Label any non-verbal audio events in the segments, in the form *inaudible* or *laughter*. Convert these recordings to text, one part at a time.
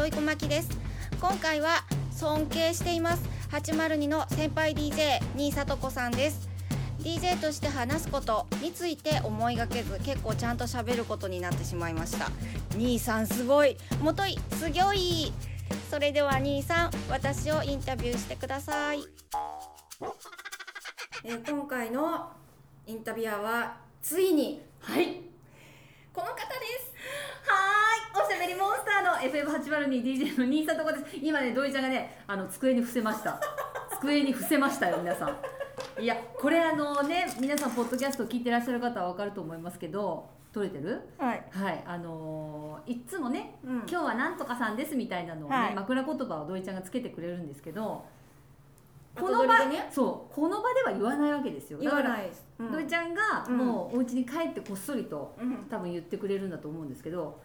糸井小牧です。今回は尊敬しています。802の先輩 DJ 新里子さんです。DJ として話すことについて思いがけず結構ちゃんと喋ることになってしまいました。兄さんすごい。もといすぎょい。それでは兄さん私をインタビューしてください、えー今回のインタビュアーはついに。はい。この方ですべりモンスターの FM802DJ の新里子です。今ね土井ちゃんがねあの机に伏せました。机に伏せましたよ皆さん。いやこれあのね皆さんポッドキャスト聞いてらっしゃる方は分かると思いますけど撮れてる？はい、はい。あのーいっつもね、うん。今日はなんとかさんですみたいなのをね、はい。枕言葉を土井ちゃんがつけてくれるんですけどこ後の場ね？そう。この場では言わないわけですよ。言わだからないです、うん。土井ちゃんがうん。もうお家に帰ってこっそりとうん。多分言ってくれるんだと思うんですけど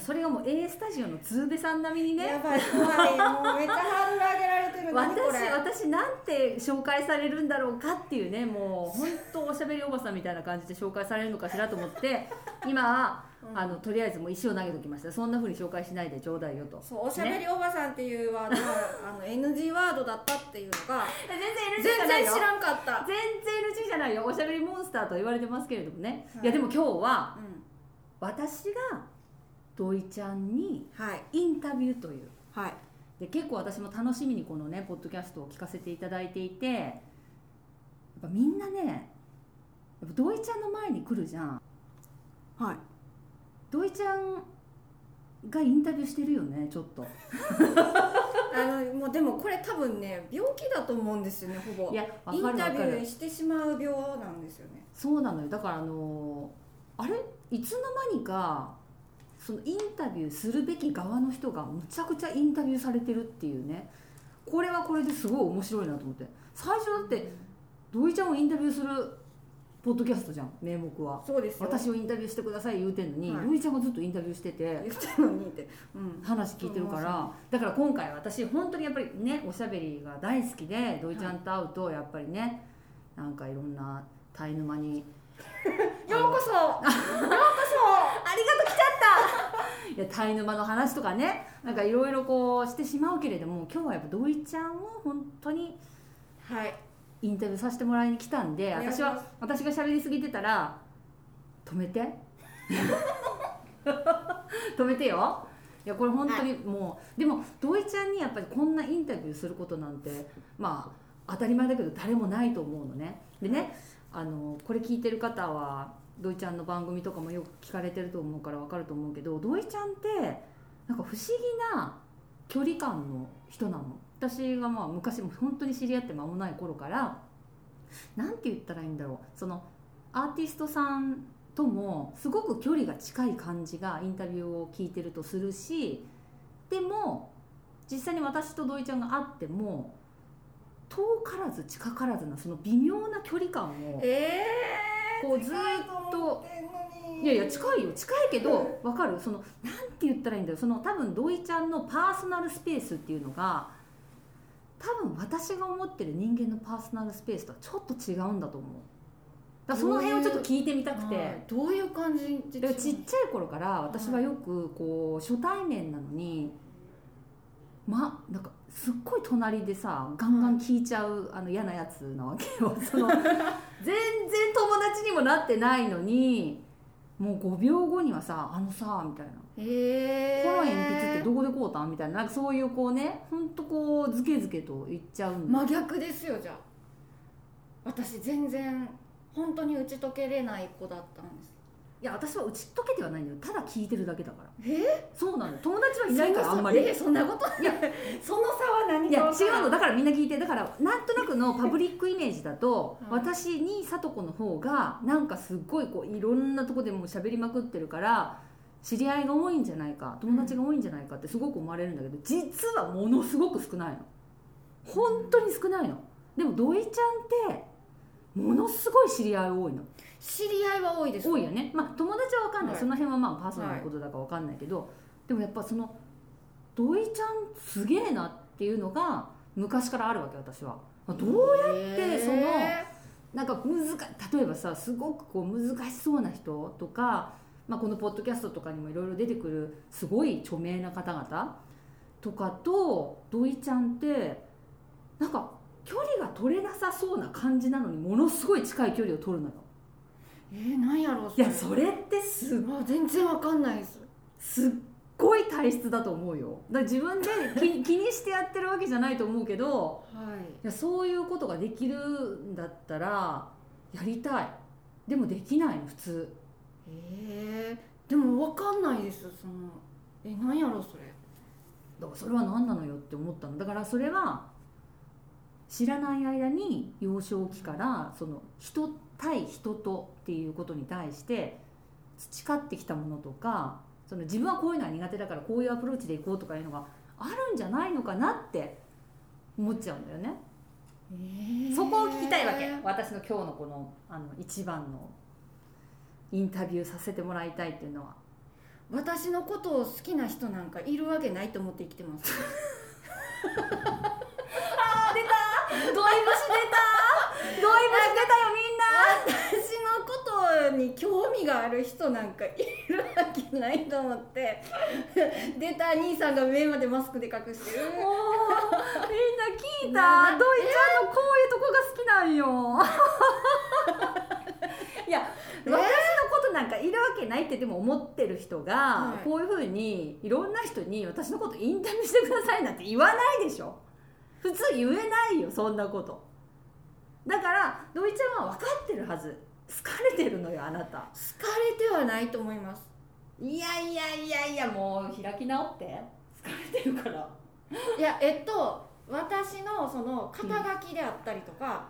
それがもう A スタジオの鶴瓶さん並みにね。やばい怖いもうめっちゃハードル上げられてる私私なんて紹介されるんだろうかっていうねもう本当おしゃべりおばさんみたいな感じで紹介されるのかしらと思って *laughs* 今、うん。あのとりあえずもう石を投げときました。そんなふうに紹介しないでちょうだいよと。そうおしゃべりおばさんっていうワードは、*laughs* あの NG ワードだったっていうのが全然 NG 全じゃないよ。然知らんかった、全然 NG じゃないよ。おしゃべりモンスターと言われてますけれどもね、はい。い、やでも今日はうん、私が土井ちゃんにはい。インタビューという。はい。で結構私も楽しみにこのねポッドキャストを聞かせていただいていてやっぱみんなねやっぱ土井ちゃんの前に来るじゃん。はい。土井ちゃんがインタビューしてるよねちょっと。*laughs* あのもうでもこれ多分ね病気だと思うんですよねほぼ。いやわインタビューしてしまう病なんですよね。そうなのよ。だからあのーあれ？いつの間にかそのインタビューするべき側の人がむちゃくちゃインタビューされてるっていうね。これはこれですごい面白いなと思って。最初だって土井ちゃんをインタビューするポッドキャストじゃん名目は。そうですよ。私をインタビューしてください言うてんのに、はい。土井ちゃんがずっとインタビューしてて言ってるのにって、うん、話聞いてるから。だから今回私本当にやっぱりねおしゃべりが大好きで土井ちゃんと会うとやっぱりねなんかいろんなタイ沼に。*laughs* ようこそ。ようこありがとう来ちゃったいやタイ沼の話とかね。なんかいろいろこうしてしまうけれども今日はやっぱ土井ちゃんを本当にそはい。インタビューさせてもらいに来たんで私は私が喋りすぎてたら止めて。*laughs* 止めてよ。いやこれ本当にもう、でも土井ちゃんにやっぱりこんなインタビューすることなんてまあ当たり前だけど誰もないと思うのね。でねあのこれ聞いてる方は土井ちゃんの番組とかもよく聞かれてると思うから分かると思うけど土井ちゃんってなんか不思議な距離感の人なの？私がまあ昔も本当に知り合って間もない頃からなんて言ったらいいんだろう。そのアーティストさんともすごく距離が近い感じがインタビューを聞いてるとするしでも実際に私と土井ちゃんが会っても遠からず近からずなその微妙な距離感をえこうずーっと。いやいや近いよ近いけどわかる？そのなんて言ったらいいんだよ。その多分土井ちゃんのパーソナルスペースっていうのが多分私が思ってる人間のパーソナルスペースとはちょっと違うんだと思う。だその辺をちょっと聞いてみたくて。はいどういう感じ？ちっちゃい頃から私はよくこう初対面なのにまなんかすっごい隣でさガンガン聞いちゃうあの嫌なやつなわけよ。*laughs* その全然友達にもなってないのにもう5秒後にはさ「あのさ」みたいな「えこの鉛筆ってどこで買うたん?」みたいな。なんかそういうこうねほんとこうズケズケと言っちゃうん真逆ですよじゃあ。私全然本当に打ち解けれない子だったんですいや私は打ち解けてはないんだよ。ただ聞いてるだけだから。え？そうなの友達はいないからあんまり。えそんなこと？いや。*laughs* その差は何いや違うの。だからみんな聞いて。だからなんとなくの *laughs* パブリックイメージだとはい私にさと子の方がなんかすっごいこういろんなとこでもう喋りまくってるから知り合いが多いんじゃないか友達が多いんじゃないかってすごく思われるんだけど実はものすごく少ないの。本当に少ないの。でも土井ちゃんってものすごい知り合い多いの。知り合いは多いです。多いよね。まあ友達は分かんない、はい。その辺はまあパーソナルなことだか分かんないけど、でもやっぱその土井ちゃんすげえなっていうのが昔からあるわけ私は。どうやってそのなんか難か例えばさすごくこう難しそうな人とか、まあ、このポッドキャストとかにもいろいろ出てくるすごい著名な方々とかと土井ちゃんってなんか距離が取れなさそうな感じなのにものすごい近い距離を取るのよ。えー、なんやろういやそれってすっあ全然わかんないです。すっごい体質だと思うよ。だから自分で気 *laughs* 気にしてやってるわけじゃないと思うけどはい。いやそういうことができるんだったらやりたい。でもできないの普通。えー、でもわかんないですその。えなんやろうそれ。だからそれは何なのよって思ったの。だからそれは知らない間に幼少期からその人対人とっていうことに対して培ってきたものとかその自分はこういうのは苦手だからこういうアプローチでいこうとかいうのがあるんじゃないのかなって思っちゃうんだよね。えー。そこを聞きたいわけ。私の今日のこのあの一番のインタビューさせてもらいたいっていうのは。私のことを好きな人なんかいるわけないと思って生きてます。*laughs* あ出たドイブシ出た。ドイブシ出たよみんな。私のことに興味がある人なんかいるわけないと思って。出た兄さんが目までマスクで隠してる。みんな聞いなたドイちゃんのこういうとこが好きなんよ。*laughs* いや私のことなんかいるわけないってでも思ってる人が、はい。こういうふうにいろんな人に私のことインタビューしてくださいなんて言わないでしょ普通言えないよそんなこと。だから土井ちゃんは分かってるはず。好かれてるのよあなた。好かれてはないと思います。いやいやいやいやもう開き直って。好かれてるから。いやえっと私のその肩書きであったりとか、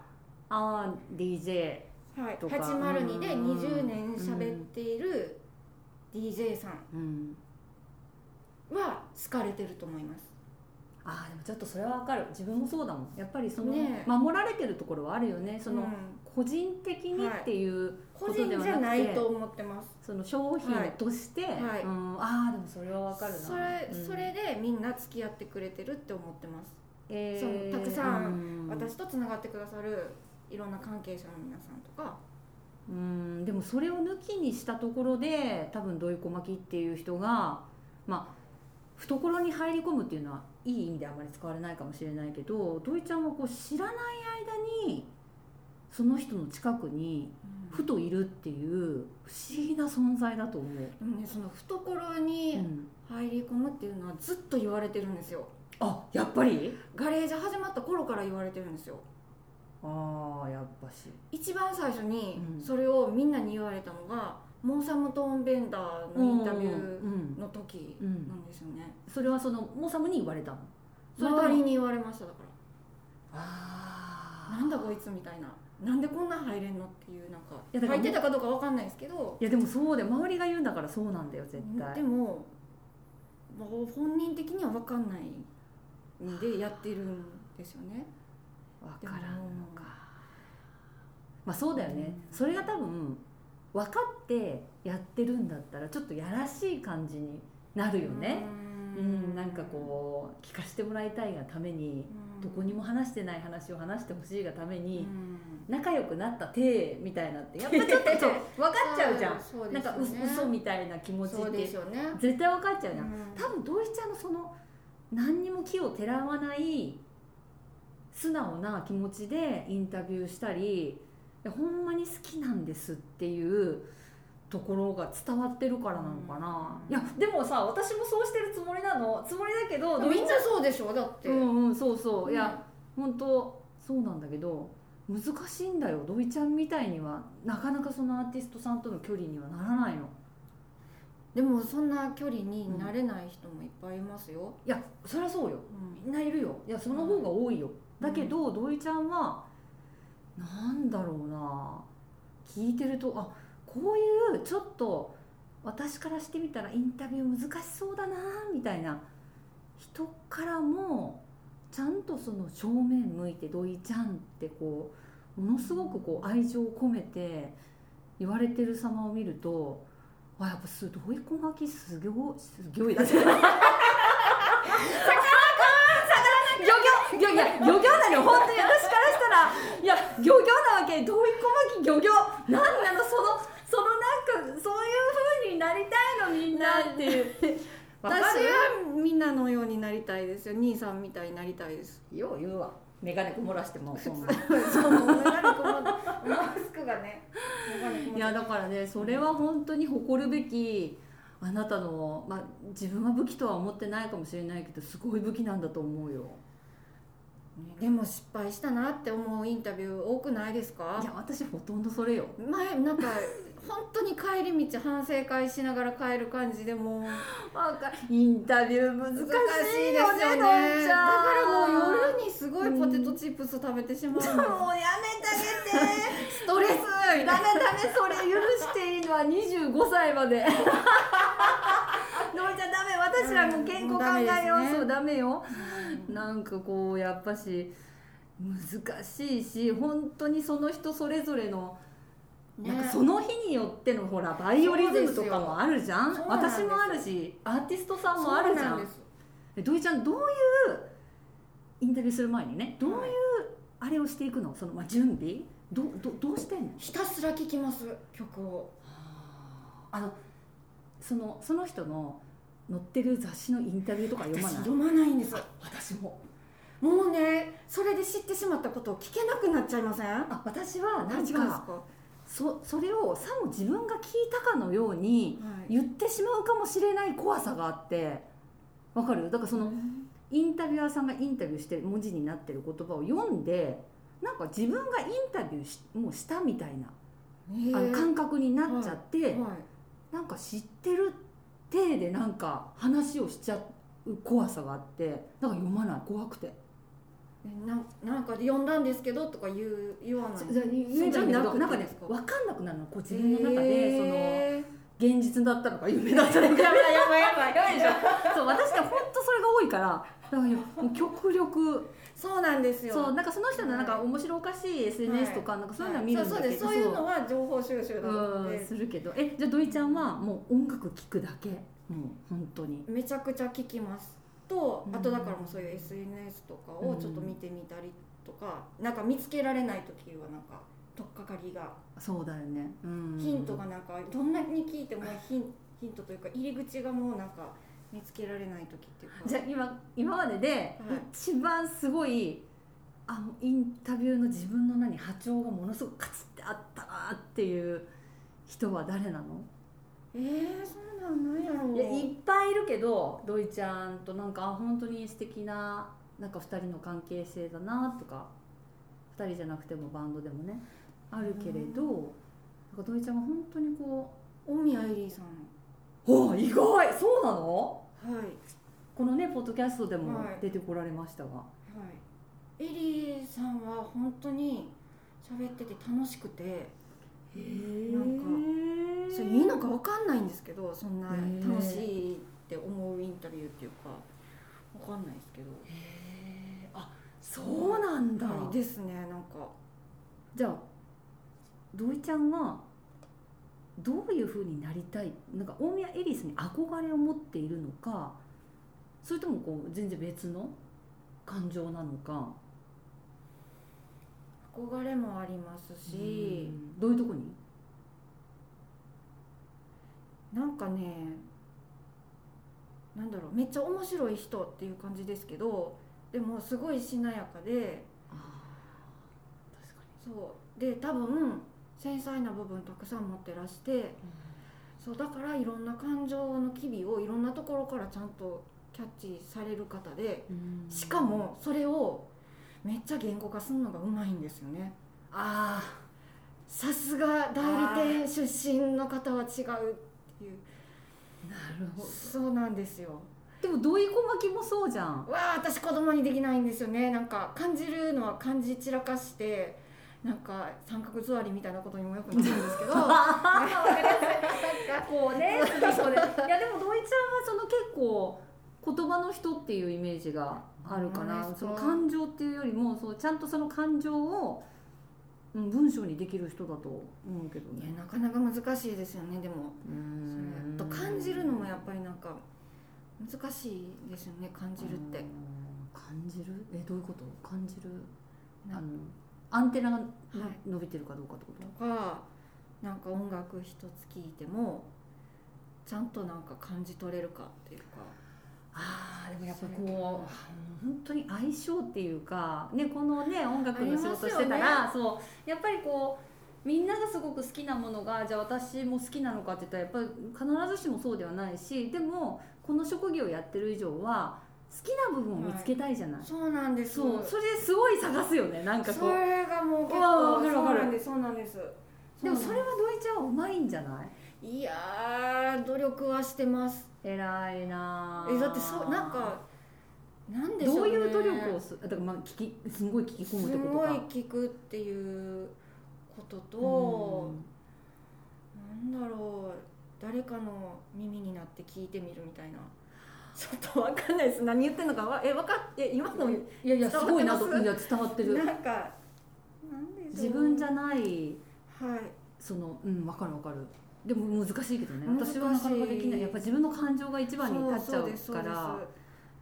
ああ DJ はい、とか。802でうん。20年喋っている DJ さんうん。は好かれてると思いますあーでもちょっとそれはわかる。自分もそうだもん。やっぱりその、ねえ。守られてるところはあるよね。その、うん。個人的にっていう個ことではなくて、人じゃないと思ってます。その商品として、はい。うん、ああでもそれはわかるな。それ,、うん。それでみんな付き合ってくれてるって思ってます、えそのたくさんん。私とつながってくださるいろんな関係者の皆さんとか。うん。でもそれを抜きにしたところで多分どいこまきっていう人がまあ懐に入り込むっていうのはいい意味であまり使われないかもしれないけど土井ちゃんはこう知らない間にその人の近くにふといるっていう不思議な存在だと思う、でもねその懐うにん、入り込むっていうのはずっと言われてるんですよ。あやっぱり？ガレージ始まった頃から言われてるんですよ。ああやっぱし。一番最初にうん。それをみんなに言われたのが、モーサムトーンベンダーのインタビュうんーの時うんなんですよね、それはそのモーサムに言われたの？周りに言われましただかあらなんだこいつみたいな。なんでこんなん入れんのっていうなんかいやだから入ってたかどうかわかんないですけど。いやでもそうで周りが言うんだからそうなんだよ絶対。でももう本人的には分かんないんでやってるんですよね。分からんのか。まあそうだよね、それが多分分かってやってるんだったらちょっとやらしい感じになるよね。うん。なんかこう聞かせてもらいたいがためにどこにも話してない話を話してほしいがためうにん。仲良くなった体みたいなってやっぱちょっと *laughs* 分かっちゃうじゃん。そうなんかう嘘みたいな気持ちって絶対分かっちゃうじゃん。うん。多分土井ちゃんのその何にも気をてらわない素直な気持ちでインタビューしたりほんまに好きなんですっていうところが伝わってるからなのかな、うん。いやでもさ私もそうしてるつもりなの。つもりだけどみんなそうでしょだって、うんうんそうそう、いねや本当そうなんだけど難しいんだよ。土井ちゃんみたいにはなかなかそのアーティストさんとの距離にはならないの。でもそんな距離になれない人もいっぱいいますよ、いやそりゃそうよ。うん。みんないるよ。いやその方が多いよ、だけど土井ちゃんはなんだろうな聞いてるとあこういうちょっと私からしてみたらインタビュー難しそうだなみたいな人からもちゃんとその正面向いて土井ちゃんってこうものすごくこう愛情を込めて言われてる様を見るとあやっぱす土井小牧すぎょすぎょいだって。漁業いやいや漁業なのよ本当に私からしたらいや漁業なわけどういこまき漁業なんなのそのそのなんかそういう風になりたいのみんなっていう。*laughs* 私るはみんなのようになりたいですよ。兄さんみたいになりたいです。よう言うわ。眼鏡曇らしても *laughs* そんなそうマスクがね *laughs* いやだからねそれは本当に誇るべきあなたの、まあ、自分は武器とは思ってないかもしれないけどすごい武器なんだと思うよ。ねでも失敗したなって思うインタビュー多くないですか？いや私ほとんどそれよ。前なんか *laughs* 本当に帰り道反省会しながら帰る感じでも。うインタビュー難しいよね。ねどんちゃんだからもう夜にすごいポテトチップス食べてしまうの、もうやめてあげて。*laughs* ストレス。ダメダメそれ許していいのは25歳まで私らも健康考えよう、そうダメよ。なんかこうやっぱし難しいし本当にその人それぞれの、なんかその日によってのほらバイオリズムとかもあるじゃん。私もあるしアーティストさんもあるじゃん。土井ちゃんどういうインタビューする前にねどういうあれをしていくの？その、まあ、準備？どどどうしてんの？ひたすら聴きます曲を。あのそのその人の載ってる雑誌のインタビューとか読まない？私読まないんです。私も。もうねそれで知ってしまったことを聞けなくなっちゃいません？あ私はなんかかそそれをさも自分が聞いたかのようにはい。言ってしまうかもしれない怖さがあって。わかる？だからそのインタビュアーさんがインタビューしてる文字になってる言葉を読んでなんか自分がインタビューしもうしたみたいな、感覚になっちゃって、はい。なんか知ってる体でなんか話をしちゃう怖さがあってだから読まない怖くて。えななんか読んだんですけどとか言う言わない？じゃあ言えばいいんだけどなんかねですか？分かんなくなるのこう自分の中でそのえ現実だったのか夢だったのかやばいやばいやばい。やばいでしょそう私ね本当それが多いから極力。ーそうなんですよ。そうなんかその人のなんか面白おかしい SNS とかなんかそういうのは見るんだけど、はい。そうそうです。そう。いうのは情報収集なのうんでするけど。えじゃあ土井ちゃんはもう音楽聴くだけ？もう本当に。めちゃくちゃ聞きます。とうん。あとだからもうそういう SNS とかをちょっと見てみたりとか、なんか見つけられない時はなんか取っかかりが、そうだよね、うん、ヒントがなんかどんなに聞いてもヒンヒントというか入り口がもうなんか見つけられない時っていうか。じゃあ今今までで一番すごいあのインタビューの自分の何波長がものすごくカチッてあったなっていう人は誰なの？えー、そうなんなんやろう。いやいっぱいいるけど土井ちゃんとなんかあ本当に素敵ななんか2人の関係性だなとか2人じゃなくてもバンドでもねあるけれど、なんか土井ちゃんが本当にこ大宮エリーさん。う「お意外！そうなの?はい」このねポッドキャストでもはい。出てこられましたが、はい。エリーさんは本当に喋ってて楽しくて。へなんかそれいいのか分かんないんですけどそんな楽しいって思うインタビューっていうか分かんないですけど。あそうなんだ、はい。ですねなんか。じゃあ土井ちゃんはどういうふうになりたい？なんか大宮エリスに憧れを持っているのかそれともこう全然別の感情なのか？憧れもありますし、うん。どういうとこに？なんかねなんだろうめっちゃ面白い人っていう感じですけどでもすごいしなやかであ確かそう。で多分繊細な部分たくさん持ってらしてそうだからいろんな感情の機微をいろんなところからちゃんとキャッチされる方でにしかもそれをめっちゃ言語化するのがうまいんですよね。あさすが代理店出身の方は違うっていう。あなるほど。そうなんですよ。でも土井小牧もそうじゃん。わあ私子供にできないんですよね。なんか感じるのは感じ散らかしてなんか三角座りみたいなことにもよくなるんですけど。*laughs* こうねそうでいやでも土井ちゃんはその結構言葉の人っていうイメージがあるからその感情っていうよりもそうちゃんとその感情を、うん、文章にできる人だと思うけどいやね。なかなか難しいですよねでも。うそんれと感じるのもやっぱりなんか難しいですよね感じるって。うん。感じる？えどういうこと？感じる？なあのアンテナが伸びてるかどうかってこと？とかなんか音楽一つ聴いてもちゃんとなんか感じ取れるかっていうか。あーでもやっぱこう本当に相性っていうか、ね、このね音楽の仕事してたら、そう。やっぱりこうみんながすごく好きなものがじゃあ私も好きなのかって言ったらやっぱり必ずしもそうではないしでもこの職業をやってる以上は好きな部分を見つけたいじゃない、そうなんです。そう。それですごい探すよね。なんかこそうれがもう結構わかるわかる。そうなんです。でもそれは土井ちゃんはうまいんじゃない？いやー努力はしてます。偉いなえだってそうなんかなんでしょう、ね、どういう努力をすだからまあ聞きすごい聞き込むってことか。すごい聞くっていうことと、なんだろう。誰かの耳になって聞いてみるみたいなちょっとわかんないです。何言ってんのかわえわかって今のいやいやす？ごいなといや伝わってる。なんか自分じゃないはい。そのうん分かる分かる。でも難しいけどね。私はなかなかできない。やっぱ自分の感情が一番に立っちゃそうから。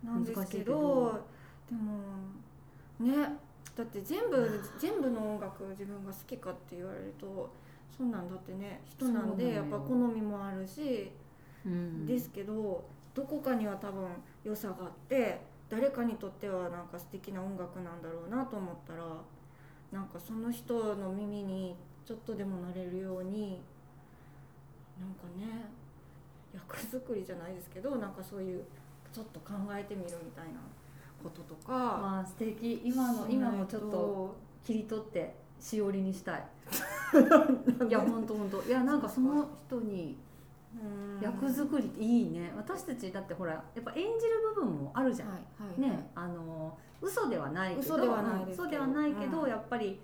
なんですけ難しいけどどでもねだって全部全部の音楽自分が好きかって言われるとそんなんだってね。人なんでやっぱ好みもあるし、うん。ですけどどこかには多分良さがあって誰かにとってはなんか素敵な音楽なんだろうなと思ったらなんかその人の耳にちょっとでもなれるようになんかね役作りじゃないですけどなんかそういうちょっと考えてみるみたいなこととか、まあ素敵。今の今もちょっと切り取ってしおりにしたい。*laughs* いや本当本当いやなんかその人にうん役作りっていいね。私たちだってほらやっぱ演じる部分もあるじゃん、はいはいねあの嘘ではないけど嘘ではないけど嘘ではないけど、うん。やっぱり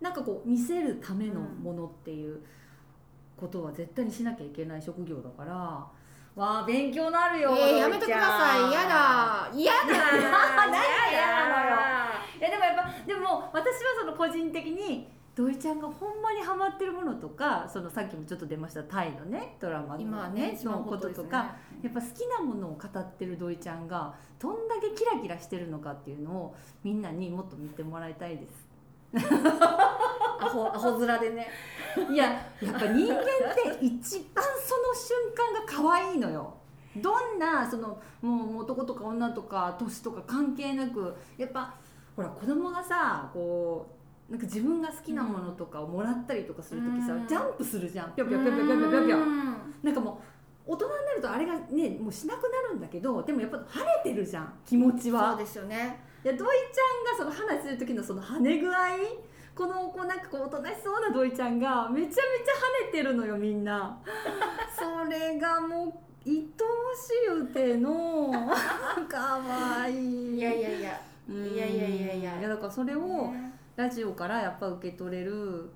なんかこう見せるためのものっていうことは絶対にしなきゃいけない職業だからわあ勉強なるよ、えーやめてください。嫌だ。嫌だ。何 *laughs* が嫌なのよ。よいやでもやっぱでも私はその個人的に土井ちゃんがほんまにハマってるものとかそのさっきもちょっと出ましたタイのねドラマの,、ね一番のこととか、やっぱ好きなものを語ってる土井ちゃんがどんだけキラキラしてるのかっていうのをみんなにもっと見てもらいたいです。*laughs* アホアホ面でねいややっぱ人間って一番その瞬間が可愛いのよ。どんなそのもう男とか女とか年とか関係なくやっぱほら子供がさこうなんか自分が好きなものとかをもらったりとかする時さ、うん、ジャンプするじゃん。ぴょぴょぴょぴょぴょぴょピョなんかもう大人になるとあれがねもうしなくなるんだけどでもやっぱ晴れてるじゃん気持ちは。そうですよね。で土井ちゃんがその話する時のその跳ね具合このこうなんかこうおとなしそうな土井ちゃんがめちゃめちゃ跳ねてるのよみんな。*laughs* それがもう愛おしゅうての *laughs* かわい。いいやいや。いやいやいやいや。いやだからそれを、ね。ラジオからやっぱ受け取れる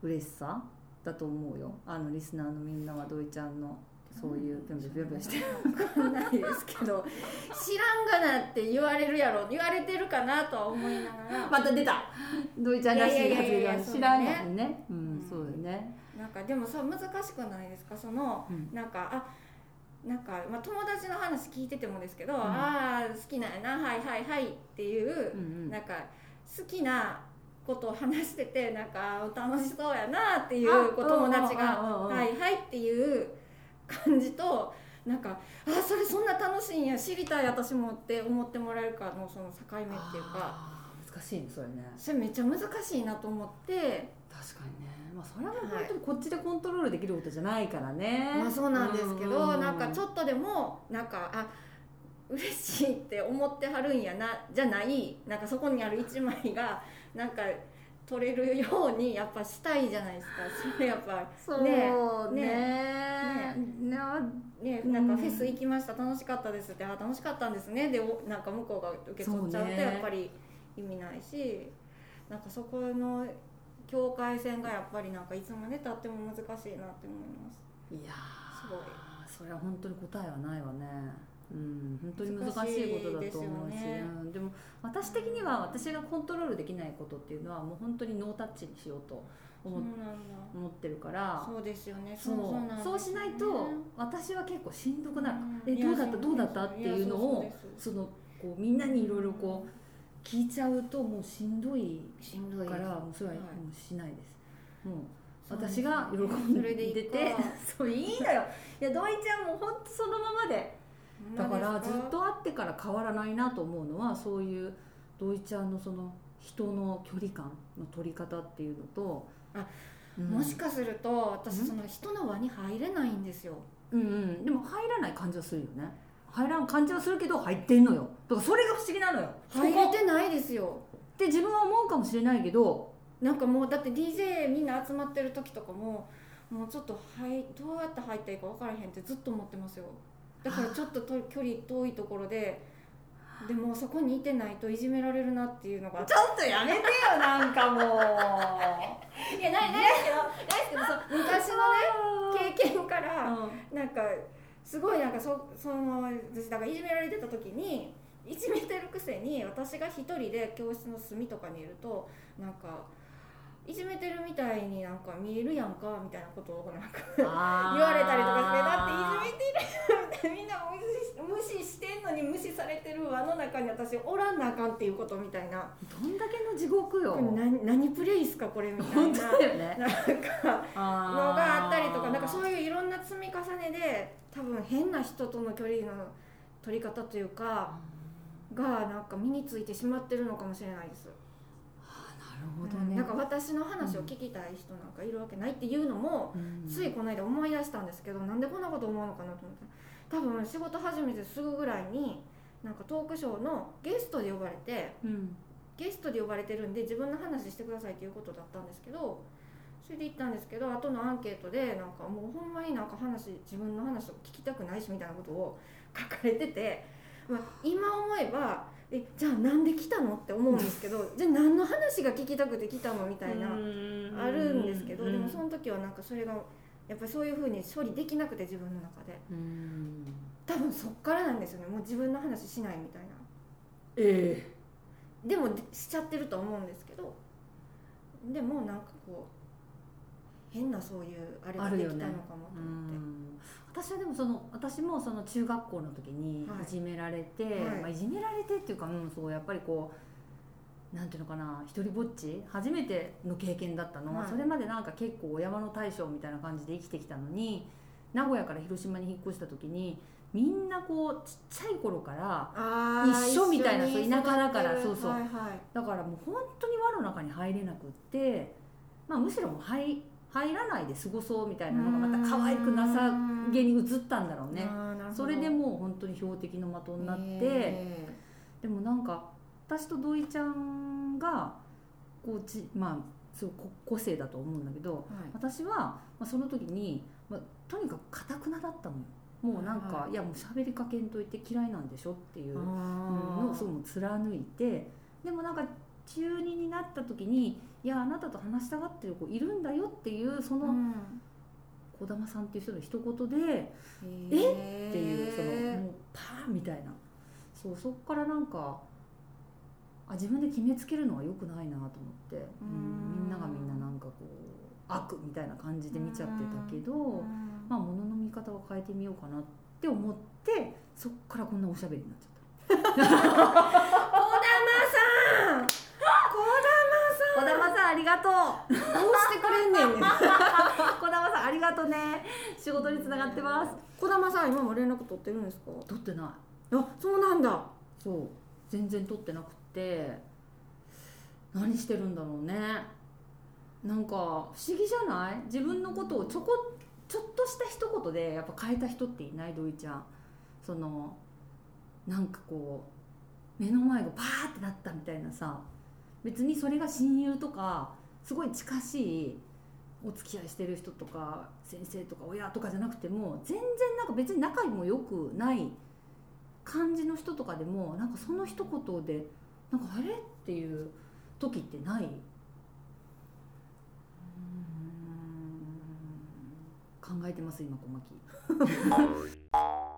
嬉しさだと思うよ。あのリスナーのみんなは土井ちゃんのそういうぴょんぴょんぴょんぴょんしてるわかんないですけど。知らんがなって言われるやろ。言われてるかなとは思いながら。また出た。土井ちゃんらしい発言が知らんそうだもんね。うん。うん。そうだよね。なんかでもそう難しくないですか？そのうん。なんかあなんか、まあ、友達の話聞いててもですけど、ん。ああ好きなんやなはいはいはいっていうう、んうん。なんか好きなことを話しててなんか楽しそうやなっていうお友達がはいはいっていう感じとなんかあそれそんな楽しいんや知りたい私もって思ってもらえるかのその境目っていうか。難しいねそれね。それめっちゃ難しいなと思って。確かにね。まあそれは本当にこっちでコントロールできることじゃないからね。まあそうなんですけど、なんかちょょっとでもなんかあ嬉しいって思ってはるんやなじゃないなんかそこにある一枚がなんか取れるようにやっぱしたいじゃないですか。それやっぱそうね。ねね。ねなんかフェス行きました。楽しかったですって。あ楽しかったんですね。でおなんか向こうが受け取っちゃうとやっぱり意味ないしなんかそこの境界線がやっぱりなんかいつまでたっても難しいなって思います。いやすごい。ーそれは本当に答えはないわねうん本当に難しいことだと思うしですよね。うん、でも私的には私がコントロールできないことっていうのはもう本当にノータッチにしようと思,、思ってるからそうですよね。そうしないと私は結構しんどくなる、うん。えどうだった？どうだった？っていうのをそのこうみんなにいろいろこう聞いちゃうともうしんどいしんどい。からもうそれははいもうしないです。もう私が喜んでて *laughs* そういいのよ。いや土井ちゃんも本当そのままでだからずっと会ってから変わらないなと思うのはそういう土井ちゃんのその人の距離感の取り方っていうのとあうん。もしかすると私うん？その人の輪に入れないんですよ。うんうん。でも入らない感じはするよね。入らん感じはするけど入ってんのよ。だからそれが不思議なのよ。入れてないですよ。って自分は思うかもしれないけどなんかもうだって DJ みんな集まってる時とかももうちょっとはいどうやって入ったらいいか分からへんってずっと思ってますよだからちょっとと距離遠いところででもそこにいてないといじめられるなっていうのがちょっとやめてよなんかもう。*laughs* いやないないですけどないですけどそう昔のね経験からうん。なんかすごいなんかそその私だからいじめられてた時にいじめてるくせに私が一人で教室の隅とかにいるとなんかいじめてるみたいになんか見えるやんかみたいなことをなんか *laughs* 言われたりとかしてだっていじめてるみたいなみんな無視無視してんのに無視されてる輪の中に私おらんなあかんっていうことみたいな。どんだけの地獄よ。何何プレイっすかこれみたい本当なだよね。なんかののがあったりとかなんかそういういろんな積み重ねで多分変な人との距離の取り方というかがなんか身についてしまってるのかもしれないです、ほどね、なんか私の話を聞きたい人なんかいるわけないっていうのも、うん。ついこの間思い出したんですけどなんでこんなこと思うのかなと思って多分仕事始めてすぐぐらいになんかトークショーのゲストで呼ばれてうん。ゲストで呼ばれてるんで自分の話してくださいっていうことだったんですけどそれで行ったんですけど後のアンケートでなんかもうほんまになんか話自分の話を聞きたくないしみたいなことを書かれてて、まあ、今思えばえじゃあなんで来たの？って思うんですけど *laughs* じゃあ何の話が聞きたくて来たの？みたいなあるんですけどでもその時はなんかそれがやっぱりそういうふうに処理できなくて自分の中で。うん。多分そっからなんですよね。もう自分の話しないみたいな。えでもでしちゃってると思うんですけどでもなんかこう変なそういうあれができたのかもとえ思って、私はでもその私もその中学校の時にはい。いじめられて、はい。まあ、いじめられてっていうか、うん、そうやっぱりこうなんていうのかな一人ぼっち初めての経験だったの、はい。それまでなんか結構お山の大将みたいな感じで生きてきたのに名古屋から広島に引っ越した時にみんなこうちっちゃい頃から一緒みたいなそう田舎だからそうそう。はいはい。だからもう本当に輪の中に入れなくって、まあ、むしろもう入入らないで過ごそうみたいなのがまた可愛くなさげに映ったんだろうね。それでもう本当に標的の的になってへでもなんか私と土井ちゃんがこうちまあそうこ個性だと思うんだけどーはい。私は、まあ、その時に、まあ、とにかくかたくなだったのよ。もうなんか、、はい。やもう喋りかけんといて嫌いなんでしょっていうのをすごい貫いてでもなんか中2になった時にいやあなたと話したがってる子いるんだよっていうそのうん。児玉さんっていう人の一言でえっていうそのもうパーンみたいな。そうそっからなんかあ自分で決めつけるのは良くないなと思って、うん、みんながみんななんかこう悪みたいな感じで見ちゃってたけど、うん。まあ物の見方を変えてみようかなって思ってそっからこんなおしゃべりになっちゃった。児玉さん児児玉さんありがとう。どうしてくれんねん。ねん児玉さんありがとうね。仕事につながってます。児玉さん今も連絡取ってるんですか？取ってない。あそうなんだ。そう。全然取ってなくって。何してるんだろうね。なんか不思議じゃない？自分のことをちょこちょっとした一言でやっぱ変えた人っていない？土井ちゃん。そのなんかこう目の前がバーってなったみたいなさ別にそれが親友とかすごい近しいお付き合いしてる人とか先生とか親とかじゃなくても全然なんか別に仲も良くない感じの人とかでもなんかその一言でなんかあれっていう時ってない？考えてます今小牧 *laughs*